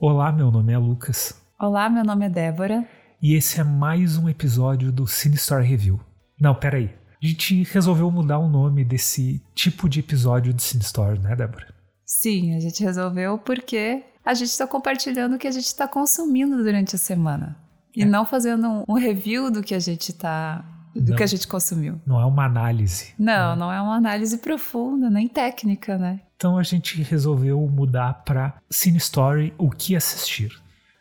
Olá, meu nome é Lucas. Olá, meu nome é Débora. E esse é mais um episódio do Cine Story Review. Não, peraí. A gente resolveu mudar o nome desse tipo de episódio do Cine Story, né, Débora? Sim, a gente resolveu porque a gente está compartilhando o que a gente está consumindo durante a semana. E é. não fazendo um review do que a gente está do não, que a gente consumiu. Não é uma análise. Não, né? não é uma análise profunda, nem técnica, né? Então a gente resolveu mudar para Cine Story o que assistir.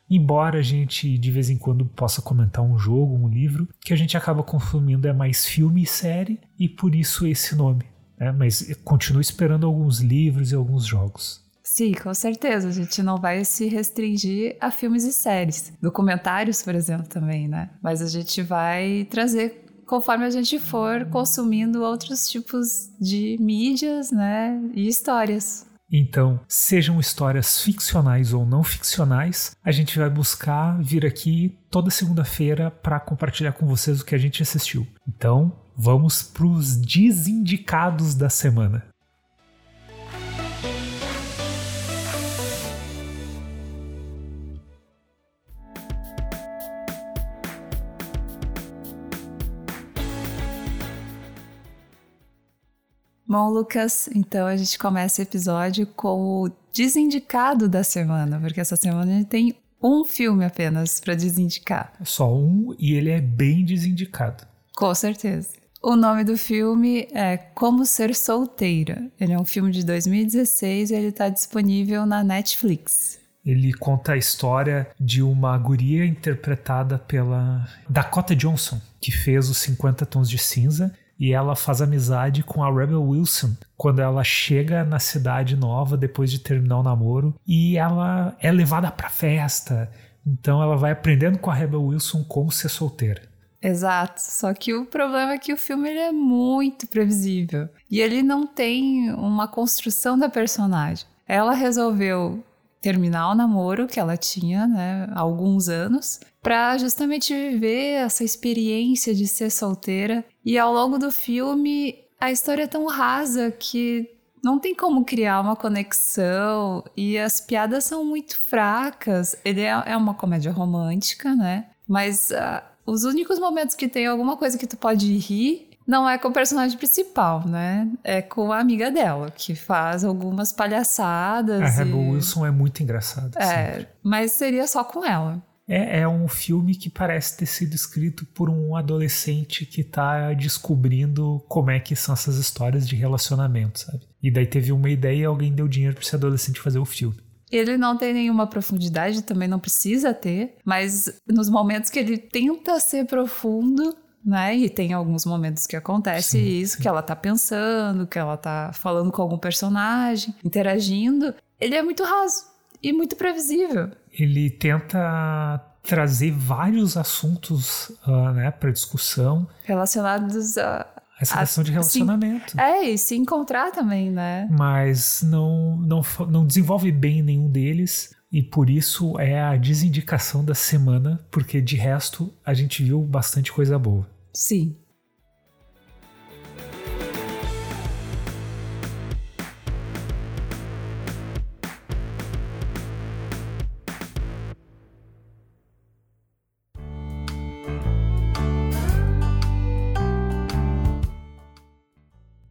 Embora a gente de vez em quando possa comentar um jogo, um livro, que a gente acaba consumindo é mais filme e série, e por isso esse nome. Né? Mas continuo esperando alguns livros e alguns jogos. Sim, com certeza. A gente não vai se restringir a filmes e séries. Documentários, por exemplo, também, né? Mas a gente vai trazer conforme a gente for consumindo outros tipos de mídias, né, e histórias. Então, sejam histórias ficcionais ou não ficcionais, a gente vai buscar vir aqui toda segunda-feira para compartilhar com vocês o que a gente assistiu. Então, vamos para os desindicados da semana. Bom, Lucas, então a gente começa o episódio com o desindicado da semana, porque essa semana a gente tem um filme apenas para desindicar. Só um e ele é bem desindicado. Com certeza. O nome do filme é Como Ser Solteira. Ele é um filme de 2016 e ele está disponível na Netflix. Ele conta a história de uma guria interpretada pela Dakota Johnson, que fez os 50 Tons de Cinza e ela faz amizade com a Rebel Wilson quando ela chega na cidade nova depois de terminar o namoro e ela é levada para festa. Então ela vai aprendendo com a Rebel Wilson como ser solteira. Exato, só que o problema é que o filme ele é muito previsível e ele não tem uma construção da personagem. Ela resolveu terminar o namoro que ela tinha, né, há alguns anos, para justamente viver essa experiência de ser solteira. E ao longo do filme, a história é tão rasa que não tem como criar uma conexão e as piadas são muito fracas. Ele é, é uma comédia romântica, né? Mas uh, os únicos momentos que tem alguma coisa que tu pode rir não é com o personagem principal, né? É com a amiga dela, que faz algumas palhaçadas. A Rebel e... Wilson é muito engraçada. É, sempre. mas seria só com ela. É, é, um filme que parece ter sido escrito por um adolescente que está descobrindo como é que são essas histórias de relacionamento, sabe? E daí teve uma ideia e alguém deu dinheiro para esse adolescente fazer o filme. Ele não tem nenhuma profundidade, também não precisa ter, mas nos momentos que ele tenta ser profundo, né? E tem alguns momentos que acontece sim, isso, que ela tá pensando, que ela tá falando com algum personagem, interagindo. Ele é muito raso e muito previsível. Ele tenta trazer vários assuntos uh, né, para discussão relacionados a essa questão de relacionamento. Sim. É, e se encontrar também, né? Mas não, não, não desenvolve bem nenhum deles. E por isso é a desindicação da semana, porque de resto a gente viu bastante coisa boa. Sim.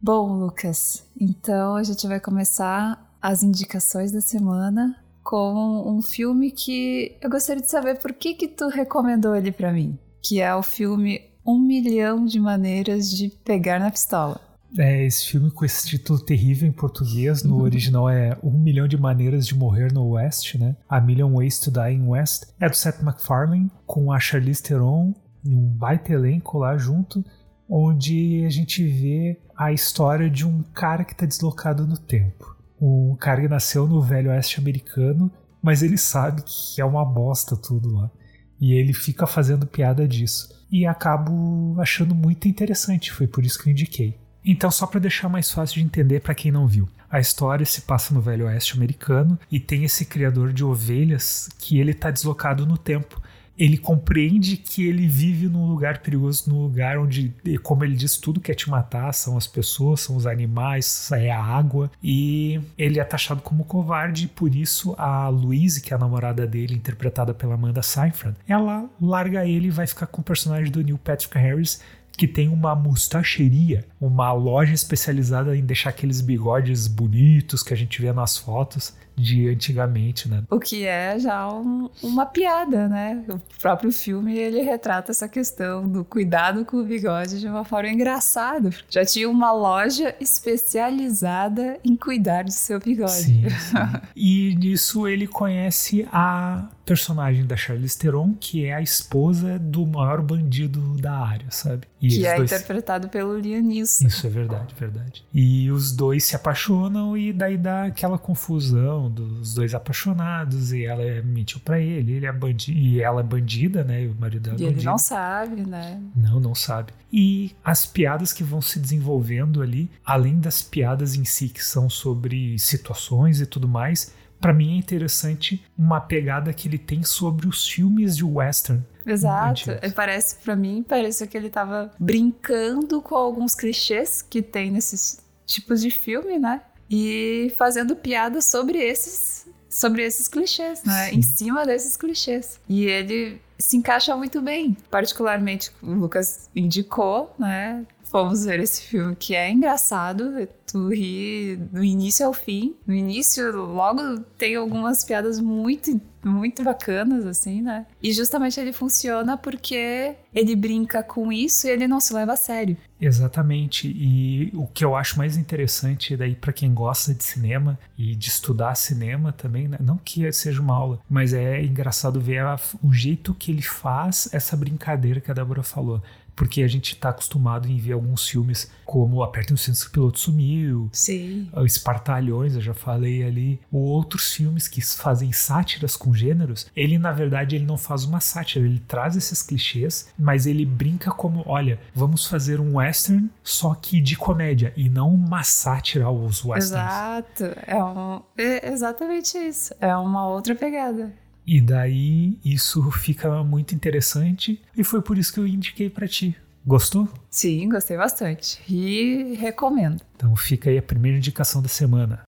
Bom, Lucas, então a gente vai começar as indicações da semana com um filme que eu gostaria de saber por que que tu recomendou ele para mim, que é o filme Um Milhão de Maneiras de Pegar na Pistola. É, esse filme com esse título terrível em português, no uhum. original é Um Milhão de Maneiras de Morrer no West, né? A Million Ways to Die in West. É do Seth MacFarlane, com a Charlize Theron e um baita elenco lá junto, onde a gente vê a história de um cara que está deslocado no tempo um cara que nasceu no velho oeste americano, mas ele sabe que é uma bosta tudo lá. E ele fica fazendo piada disso. E acabo achando muito interessante, foi por isso que eu indiquei. Então, só para deixar mais fácil de entender para quem não viu, a história se passa no velho oeste americano e tem esse criador de ovelhas que ele está deslocado no tempo. Ele compreende que ele vive num lugar perigoso, num lugar onde, como ele diz, tudo quer te matar, são as pessoas, são os animais, é a água, e ele é taxado como covarde, e por isso a Louise, que é a namorada dele, interpretada pela Amanda Seyfried, ela larga ele e vai ficar com o personagem do Neil Patrick Harris, que tem uma mustacheria, uma loja especializada em deixar aqueles bigodes bonitos que a gente vê nas fotos de antigamente, né? O que é já um, uma piada, né? O próprio filme ele retrata essa questão do cuidado com o bigode de uma forma engraçada. Já tinha uma loja especializada em cuidar do seu bigode. Sim, sim. e nisso ele conhece a personagem da Charlize Theron, que é a esposa do maior bandido da área, sabe? E que é dois... interpretado pelo Liam Neeson. Isso é verdade, verdade. E os dois se apaixonam e daí dá aquela confusão dos dois apaixonados e ela mentiu para ele, ele é bandido e ela é bandida, né? E o marido dela é e bandido. ele não sabe, né? Não, não sabe. E as piadas que vão se desenvolvendo ali, além das piadas em si que são sobre situações e tudo mais, para mim é interessante uma pegada que ele tem sobre os filmes de western. Exato. Parece para mim, parece que ele tava brincando com alguns clichês que tem nesses tipos de filme, né? E fazendo piadas sobre esses sobre esses clichês, né? Sim. Em cima desses clichês. E ele se encaixa muito bem. Particularmente, o Lucas indicou, né? Fomos ver esse filme que é engraçado, tu ri do início ao fim. No início, logo tem algumas piadas muito, muito bacanas, assim, né? E justamente ele funciona porque ele brinca com isso e ele não se leva a sério. Exatamente. E o que eu acho mais interessante daí para quem gosta de cinema e de estudar cinema também, né? não que seja uma aula, mas é engraçado ver a, o jeito que ele faz essa brincadeira que a Débora falou porque a gente está acostumado em ver alguns filmes como Apertem os Cintos que o Piloto Sumiu, Sim. Espartalhões, eu já falei ali, ou outros filmes que fazem sátiras com gêneros, ele na verdade ele não faz uma sátira, ele traz esses clichês, mas ele brinca como, olha, vamos fazer um western só que de comédia e não uma sátira aos westerns. Exato, é, um, é exatamente isso, é uma outra pegada. E daí isso fica muito interessante e foi por isso que eu indiquei para ti. Gostou? Sim, gostei bastante e recomendo. Então fica aí a primeira indicação da semana.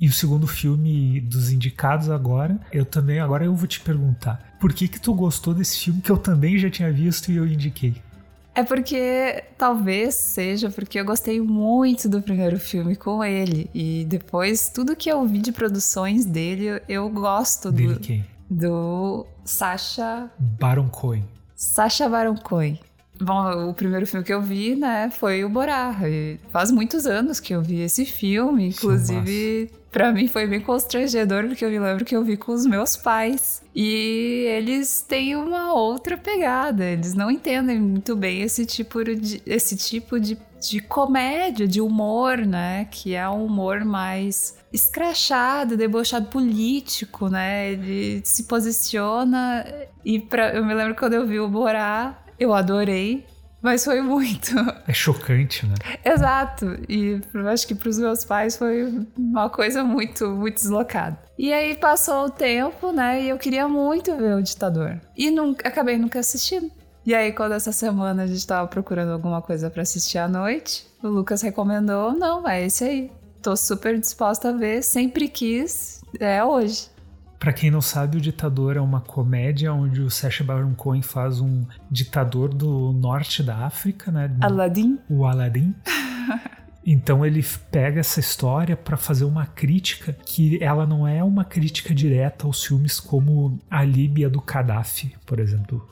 E o segundo filme dos indicados agora, eu também agora eu vou te perguntar, por que que tu gostou desse filme que eu também já tinha visto e eu indiquei? É porque talvez seja porque eu gostei muito do primeiro filme com ele. E depois, tudo que eu vi de produções dele, eu gosto dele do. quem? Do Sacha. Baron Cohen. Sacha Baron Cohen. Bom, o primeiro filme que eu vi, né, foi o Borá. faz muitos anos que eu vi esse filme, inclusive para mim foi bem constrangedor porque eu me lembro que eu vi com os meus pais e eles têm uma outra pegada, eles não entendem muito bem esse tipo de esse tipo de, de comédia, de humor, né, que é um humor mais escrachado, debochado político, né? Ele se posiciona e pra, eu me lembro quando eu vi o Borá, eu adorei, mas foi muito. É chocante, né? Exato. E acho que para os meus pais foi uma coisa muito, muito deslocada. E aí passou o tempo, né? E eu queria muito ver o ditador. E nunca, acabei nunca assistindo. E aí, quando essa semana a gente tava procurando alguma coisa para assistir à noite, o Lucas recomendou: não, é esse aí. Tô super disposta a ver, sempre quis, é hoje. Para quem não sabe, o Ditador é uma comédia onde o Sacha Baron Cohen faz um ditador do norte da África, né? Aladdin. O Aladdin. Então ele pega essa história para fazer uma crítica que ela não é uma crítica direta aos filmes como a Líbia do Gaddafi, por exemplo.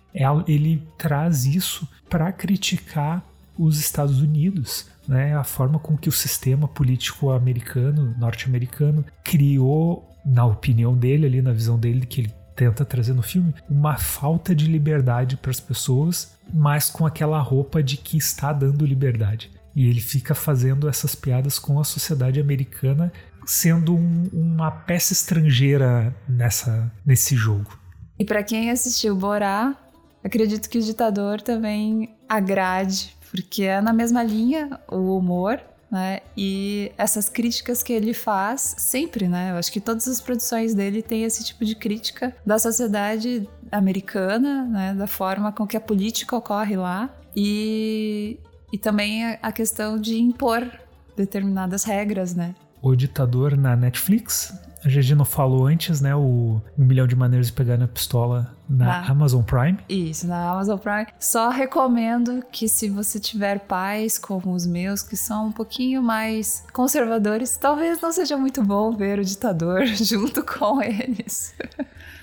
Ele traz isso para criticar os Estados Unidos, né? A forma com que o sistema político americano, norte-americano, criou na opinião dele, ali na visão dele, que ele tenta trazer no filme, uma falta de liberdade para as pessoas, mas com aquela roupa de que está dando liberdade. E ele fica fazendo essas piadas com a sociedade americana, sendo um, uma peça estrangeira nessa, nesse jogo. E para quem assistiu Borá, acredito que o ditador também agrade, porque é na mesma linha o humor, né? E essas críticas que ele faz sempre, né? Eu acho que todas as produções dele têm esse tipo de crítica da sociedade americana, né? Da forma com que a política ocorre lá e, e também a questão de impor determinadas regras, né? O Ditador na Netflix a gente não falou antes, né? O Um Milhão de Maneiras de Pegar na Pistola na ah, Amazon Prime. Isso, na Amazon Prime. Só recomendo que se você tiver pais como os meus, que são um pouquinho mais conservadores, talvez não seja muito bom ver o ditador junto com eles.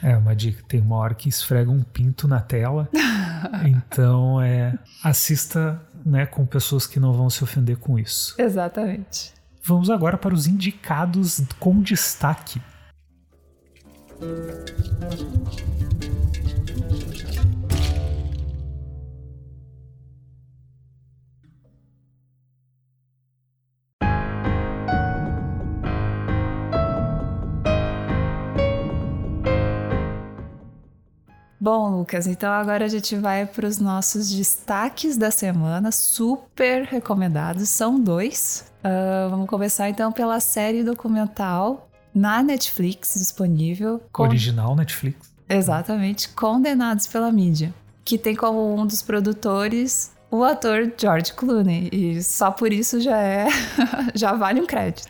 É, uma dica. Tem uma hora que esfrega um pinto na tela. então, é, assista né, com pessoas que não vão se ofender com isso. Exatamente. Vamos agora para os indicados com destaque. Bom, Lucas, então agora a gente vai para os nossos destaques da semana, super recomendados. São dois. Uh, vamos começar então pela série documental na Netflix disponível. Original Netflix. Exatamente, Condenados pela Mídia, que tem como um dos produtores o ator George Clooney. E só por isso já é. já vale um crédito.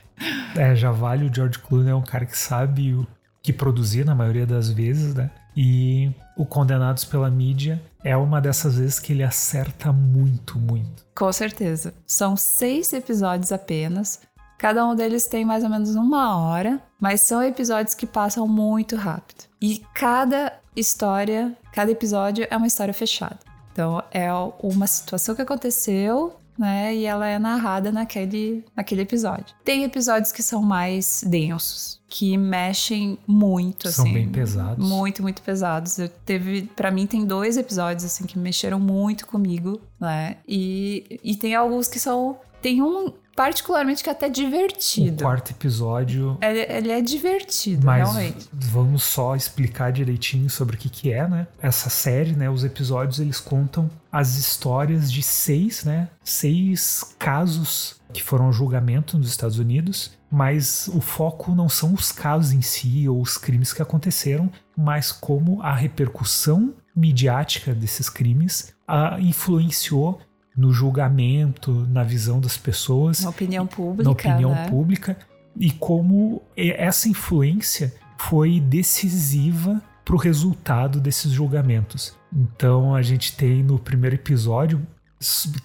É, já vale. O George Clooney é um cara que sabe o que produzir na maioria das vezes, né? E o Condenados pela Mídia é uma dessas vezes que ele acerta muito, muito. Com certeza. São seis episódios apenas. Cada um deles tem mais ou menos uma hora, mas são episódios que passam muito rápido. E cada história, cada episódio é uma história fechada. Então é uma situação que aconteceu né? E ela é narrada naquele, naquele episódio. Tem episódios que são mais densos, que mexem muito, são assim. São bem pesados. Muito, muito pesados. Eu teve, para mim tem dois episódios assim que mexeram muito comigo, né? E, e tem alguns que são tem um particularmente que é até divertido. O quarto episódio. Ele, ele é divertido, mas realmente. Vamos só explicar direitinho sobre o que, que é, né? Essa série, né? Os episódios eles contam as histórias de seis, né? Seis casos que foram julgamento nos Estados Unidos, mas o foco não são os casos em si ou os crimes que aconteceram, mas como a repercussão midiática desses crimes a influenciou no julgamento, na visão das pessoas. Na opinião pública. Na opinião né? pública. E como essa influência foi decisiva para o resultado desses julgamentos. Então a gente tem no primeiro episódio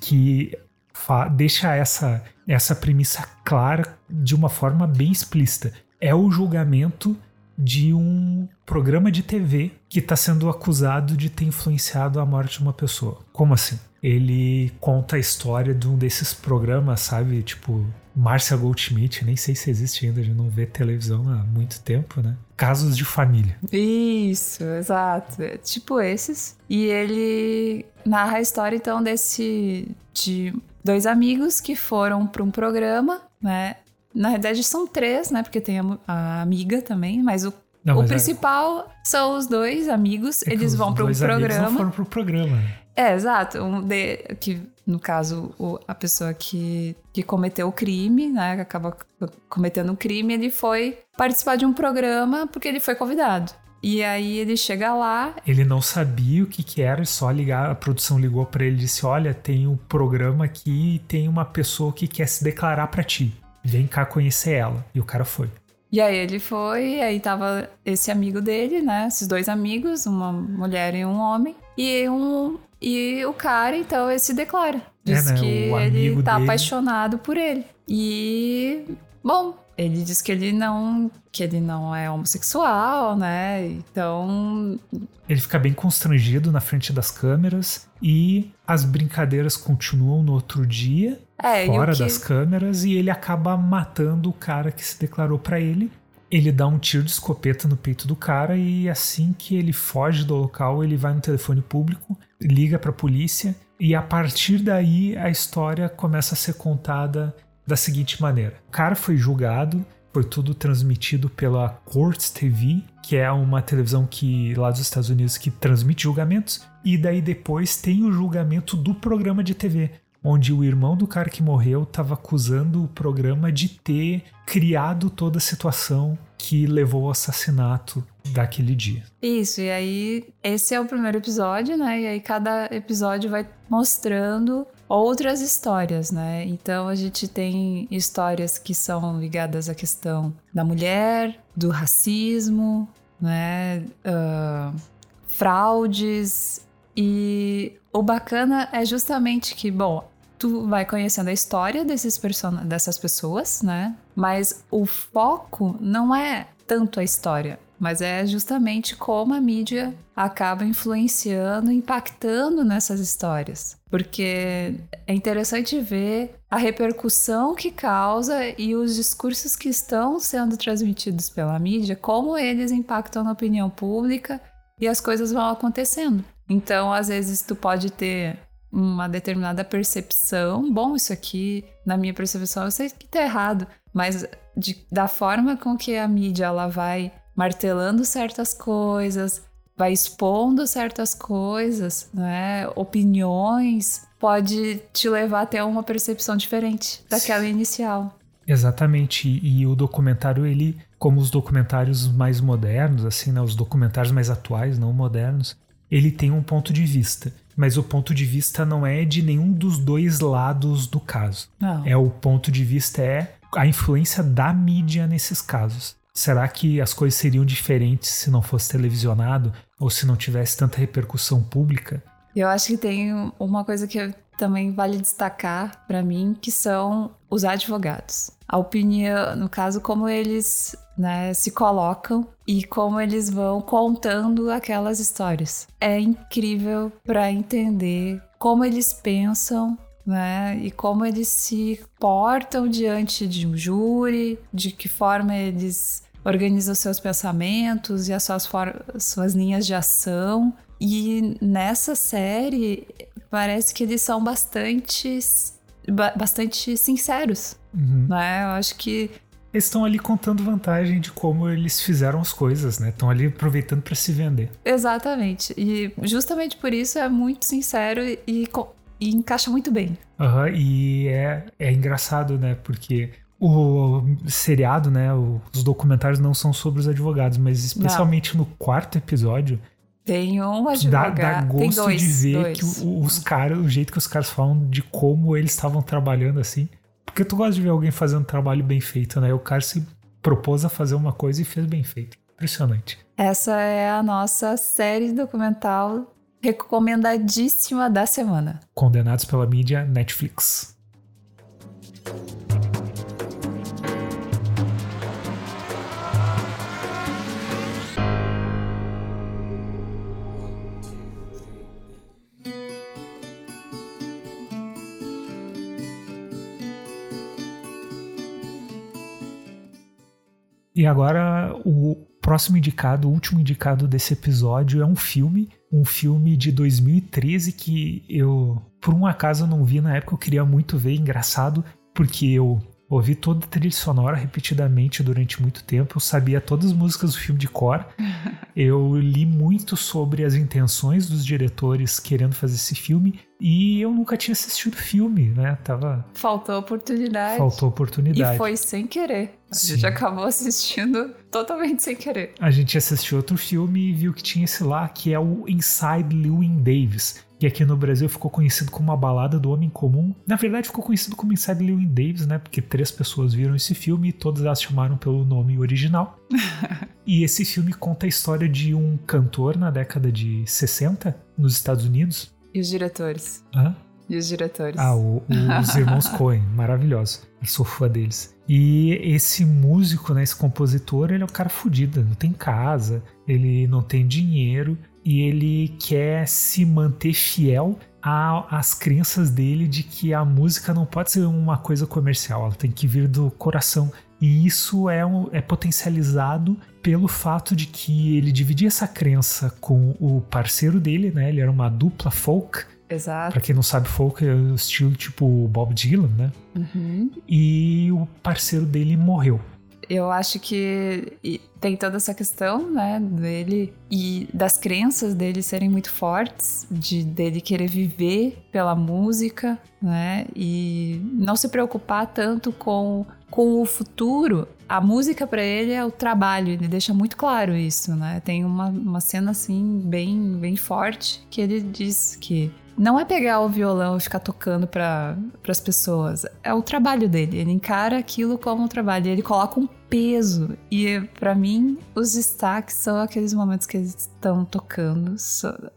que deixa essa, essa premissa clara de uma forma bem explícita. É o julgamento de um programa de TV que está sendo acusado de ter influenciado a morte de uma pessoa. Como assim? Ele conta a história de um desses programas, sabe? Tipo, Márcia Goldschmidt, nem sei se existe ainda, a gente não vê televisão há muito tempo, né? Casos de família. Isso, exato. É tipo esses. E ele narra a história, então, desse. de dois amigos que foram para um programa, né? Na verdade, são três, né? Porque tem a, a amiga também, mas o, não, o é principal é... são os dois amigos. É eles vão para um programa. Não foram pro programa. É, exato. Um de, que, no caso, o, a pessoa que, que cometeu o crime, né? Que acaba cometendo o um crime, ele foi participar de um programa porque ele foi convidado. E aí ele chega lá. Ele não sabia o que, que era, só ligar, a produção ligou para ele e disse: Olha, tem um programa aqui e tem uma pessoa que quer se declarar para ti. Vem cá conhecer ela. E o cara foi. E aí ele foi, e aí tava esse amigo dele, né? Esses dois amigos, uma mulher e um homem. E um, e o cara, então, ele se declara. Diz é, né? que ele tá dele... apaixonado por ele. E, bom, ele diz que ele não que ele não é homossexual, né? Então, ele fica bem constrangido na frente das câmeras e as brincadeiras continuam no outro dia, é, fora que... das câmeras e ele acaba matando o cara que se declarou para ele. Ele dá um tiro de escopeta no peito do cara e assim que ele foge do local, ele vai no telefone público liga para a polícia e a partir daí a história começa a ser contada da seguinte maneira: o cara foi julgado, foi tudo transmitido pela Court TV, que é uma televisão que lá dos Estados Unidos que transmite julgamentos, e daí depois tem o julgamento do programa de TV. Onde o irmão do cara que morreu estava acusando o programa de ter criado toda a situação que levou ao assassinato daquele dia. Isso, e aí esse é o primeiro episódio, né? E aí cada episódio vai mostrando outras histórias, né? Então a gente tem histórias que são ligadas à questão da mulher, do racismo, né? Uh, fraudes. E o bacana é justamente que, bom, tu vai conhecendo a história desses person dessas pessoas, né? Mas o foco não é tanto a história, mas é justamente como a mídia acaba influenciando, impactando nessas histórias. Porque é interessante ver a repercussão que causa e os discursos que estão sendo transmitidos pela mídia, como eles impactam na opinião pública e as coisas vão acontecendo. Então, às vezes, tu pode ter uma determinada percepção. Bom, isso aqui, na minha percepção, eu sei que tá errado, mas de, da forma com que a mídia ela vai martelando certas coisas, vai expondo certas coisas, né? opiniões, pode te levar até uma percepção diferente daquela inicial. Exatamente, e o documentário ele, como os documentários mais modernos, assim, né, os documentários mais atuais, não modernos, ele tem um ponto de vista mas o ponto de vista não é de nenhum dos dois lados do caso. Não. É o ponto de vista é a influência da mídia nesses casos. Será que as coisas seriam diferentes se não fosse televisionado ou se não tivesse tanta repercussão pública? Eu acho que tem uma coisa que também vale destacar para mim, que são os advogados. A opinião, no caso, como eles né, se colocam e como eles vão contando aquelas histórias. É incrível para entender como eles pensam né? E como eles se portam diante de um júri, de que forma eles organizam seus pensamentos e as suas, suas linhas de ação. E nessa série parece que eles são bastante, bastante sinceros, uhum. né? Eu acho que eles estão ali contando vantagem de como eles fizeram as coisas, né? Estão ali aproveitando para se vender. Exatamente. E justamente por isso é muito sincero e, e encaixa muito bem. Aham, uhum, e é, é engraçado, né? Porque o seriado, né? Os documentários não são sobre os advogados, mas especialmente não. no quarto episódio. Tem um advogado. Dá, dá gosto dois, de ver dois. que os caras, o jeito que os caras falam de como eles estavam trabalhando assim. Porque tu gosta de ver alguém fazendo um trabalho bem feito, né? O cara se propôs a fazer uma coisa e fez bem feito. Impressionante. Essa é a nossa série documental recomendadíssima da semana. Condenados pela mídia Netflix. E agora o próximo indicado, o último indicado desse episódio é um filme, um filme de 2013 que eu, por um acaso, não vi na época, eu queria muito ver, engraçado, porque eu ouvi toda a trilha sonora repetidamente durante muito tempo, eu sabia todas as músicas do filme de cor, eu li muito sobre as intenções dos diretores querendo fazer esse filme e eu nunca tinha assistido o filme, né? Tava... Faltou oportunidade. Faltou oportunidade. E foi sem querer. A Sim. gente acabou assistindo totalmente sem querer. A gente assistiu outro filme e viu que tinha esse lá, que é o Inside Llewyn Davis e aqui no Brasil ficou conhecido como a balada do homem comum. Na verdade, ficou conhecido como Inside Llewyn Davis, né? Porque três pessoas viram esse filme e todas elas chamaram pelo nome original. e esse filme conta a história de um cantor na década de 60 nos Estados Unidos. E os diretores? Hã? E os diretores? Ah, o, o, os irmãos Coen, maravilhoso. Eu sou fã deles. E esse músico, né, esse compositor, ele é um cara fodido, não tem casa, ele não tem dinheiro, e ele quer se manter fiel às crenças dele de que a música não pode ser uma coisa comercial, ela tem que vir do coração. E isso é, um, é potencializado pelo fato de que ele dividia essa crença com o parceiro dele, né? Ele era uma dupla folk. Exato. Pra quem não sabe, folk é o estilo tipo Bob Dylan, né? Uhum. E o parceiro dele morreu. Eu acho que tem toda essa questão, né, dele e das crenças dele serem muito fortes, de dele querer viver pela música, né, e não se preocupar tanto com com o futuro, a música para ele é o trabalho, ele deixa muito claro isso, né? Tem uma, uma cena assim bem, bem forte que ele diz que não é pegar o violão e ficar tocando para as pessoas, é o trabalho dele. Ele encara aquilo como um trabalho, ele coloca um peso. E para mim, os destaques são aqueles momentos que eles estão tocando.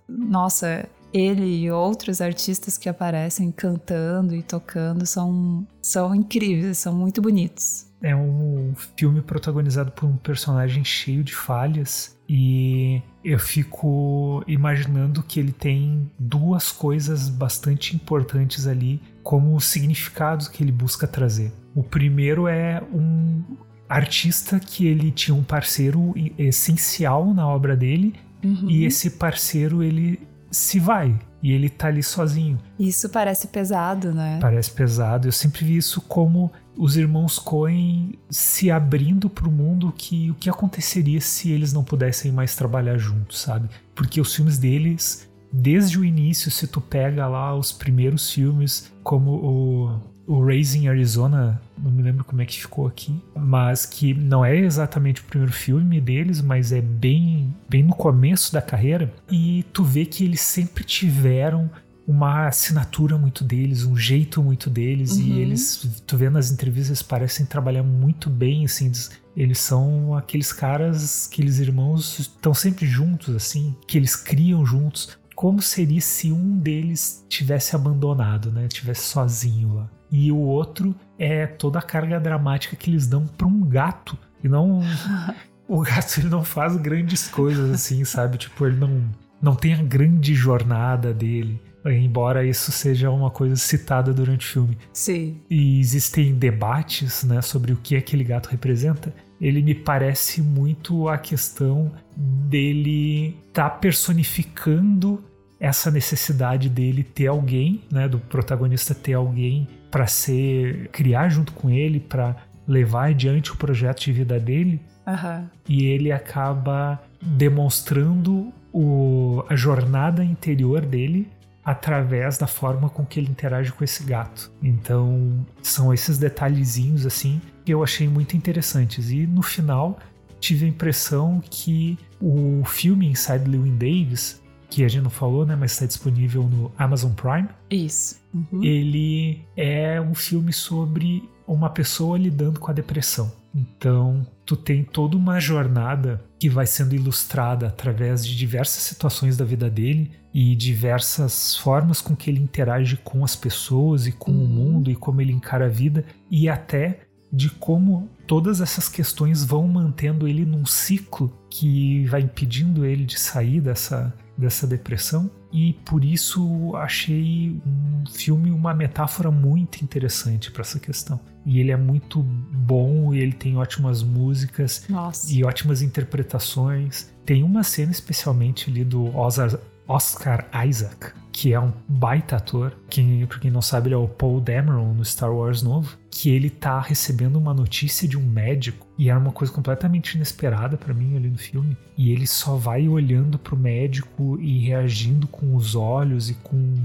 Nossa, ele e outros artistas que aparecem cantando e tocando são, são incríveis, são muito bonitos. É um filme protagonizado por um personagem cheio de falhas e eu fico imaginando que ele tem duas coisas bastante importantes ali como significados que ele busca trazer. O primeiro é um artista que ele tinha um parceiro essencial na obra dele uhum. e esse parceiro ele se vai. E ele tá ali sozinho. Isso parece pesado, né? Parece pesado. Eu sempre vi isso como os irmãos Coen se abrindo para o mundo que o que aconteceria se eles não pudessem mais trabalhar juntos, sabe? Porque os filmes deles, desde o início, se tu pega lá os primeiros filmes, como o o Raising Arizona, não me lembro como é que ficou aqui, mas que não é exatamente o primeiro filme deles, mas é bem, bem no começo da carreira. E tu vê que eles sempre tiveram uma assinatura muito deles, um jeito muito deles, uhum. e eles, tu vê nas entrevistas, parecem trabalhar muito bem, assim, eles são aqueles caras, aqueles irmãos estão sempre juntos, assim, que eles criam juntos. Como seria se um deles tivesse abandonado, né? Tivesse sozinho lá e o outro é toda a carga dramática que eles dão para um gato. E não. o gato ele não faz grandes coisas assim, sabe? Tipo, ele não, não tem a grande jornada dele. Embora isso seja uma coisa citada durante o filme. Sim. E existem debates né, sobre o que aquele gato representa. Ele me parece muito a questão dele estar tá personificando essa necessidade dele ter alguém, né, do protagonista ter alguém para ser criar junto com ele, para levar adiante o projeto de vida dele. Uhum. E ele acaba demonstrando o, a jornada interior dele através da forma com que ele interage com esse gato. Então, são esses detalhezinhos assim que eu achei muito interessantes. E no final, tive a impressão que o filme Inside Llewyn Davis que a gente não falou, né, mas está disponível no Amazon Prime. Isso. Uhum. Ele é um filme sobre uma pessoa lidando com a depressão. Então, tu tem toda uma jornada que vai sendo ilustrada através de diversas situações da vida dele e diversas formas com que ele interage com as pessoas e com uhum. o mundo e como ele encara a vida e até de como todas essas questões vão mantendo ele num ciclo que vai impedindo ele de sair dessa dessa depressão e por isso achei um filme uma metáfora muito interessante para essa questão. E ele é muito bom, ele tem ótimas músicas Nossa. e ótimas interpretações. Tem uma cena especialmente ali do Oscar, Oscar Isaac, que é um baita ator. Quem, pra quem não sabe, ele é o Paul Dameron no Star Wars novo. Que ele tá recebendo uma notícia de um médico e era uma coisa completamente inesperada para mim ali no filme. E ele só vai olhando pro médico e reagindo com os olhos e com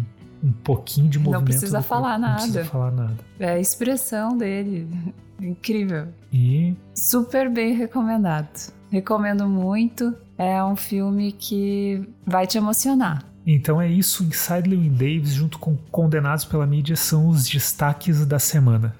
um pouquinho de movimento. Não precisa falar corpo. nada. Não precisa falar nada. É a expressão dele. Incrível. E. Super bem recomendado. Recomendo muito. É um filme que vai te emocionar. Então é isso, Inside Llewyn Davis junto com Condenados pela Mídia são os destaques da semana.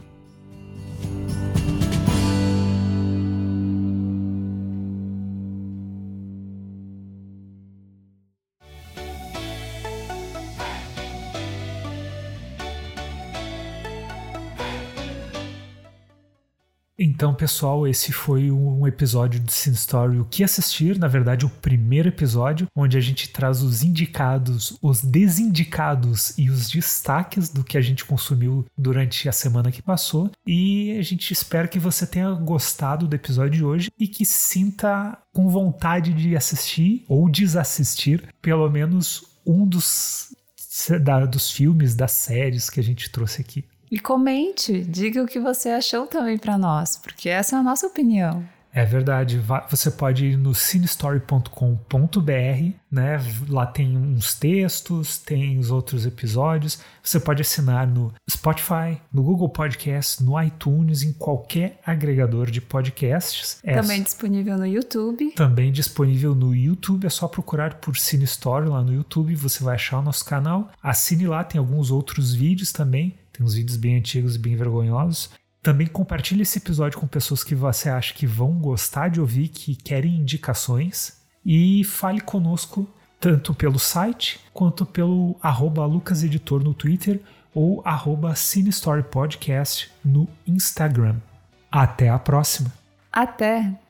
Então, pessoal, esse foi um episódio de Sin Story O que assistir, na verdade, o primeiro episódio, onde a gente traz os indicados, os desindicados e os destaques do que a gente consumiu durante a semana que passou. E a gente espera que você tenha gostado do episódio de hoje e que sinta com vontade de assistir ou desassistir pelo menos um dos, da, dos filmes, das séries que a gente trouxe aqui. E comente, diga o que você achou também para nós, porque essa é a nossa opinião. É verdade. Você pode ir no cinestory.com.br, né? Lá tem uns textos, tem os outros episódios. Você pode assinar no Spotify, no Google Podcasts, no iTunes, em qualquer agregador de podcasts. É também é disponível no YouTube. Também disponível no YouTube. É só procurar por Cine Story lá no YouTube. Você vai achar o nosso canal. Assine lá, tem alguns outros vídeos também. Tem uns vídeos bem antigos e bem vergonhosos. Também compartilhe esse episódio com pessoas que você acha que vão gostar de ouvir, que querem indicações. E fale conosco tanto pelo site quanto pelo lucaseditor no Twitter ou arroba no Instagram. Até a próxima! Até!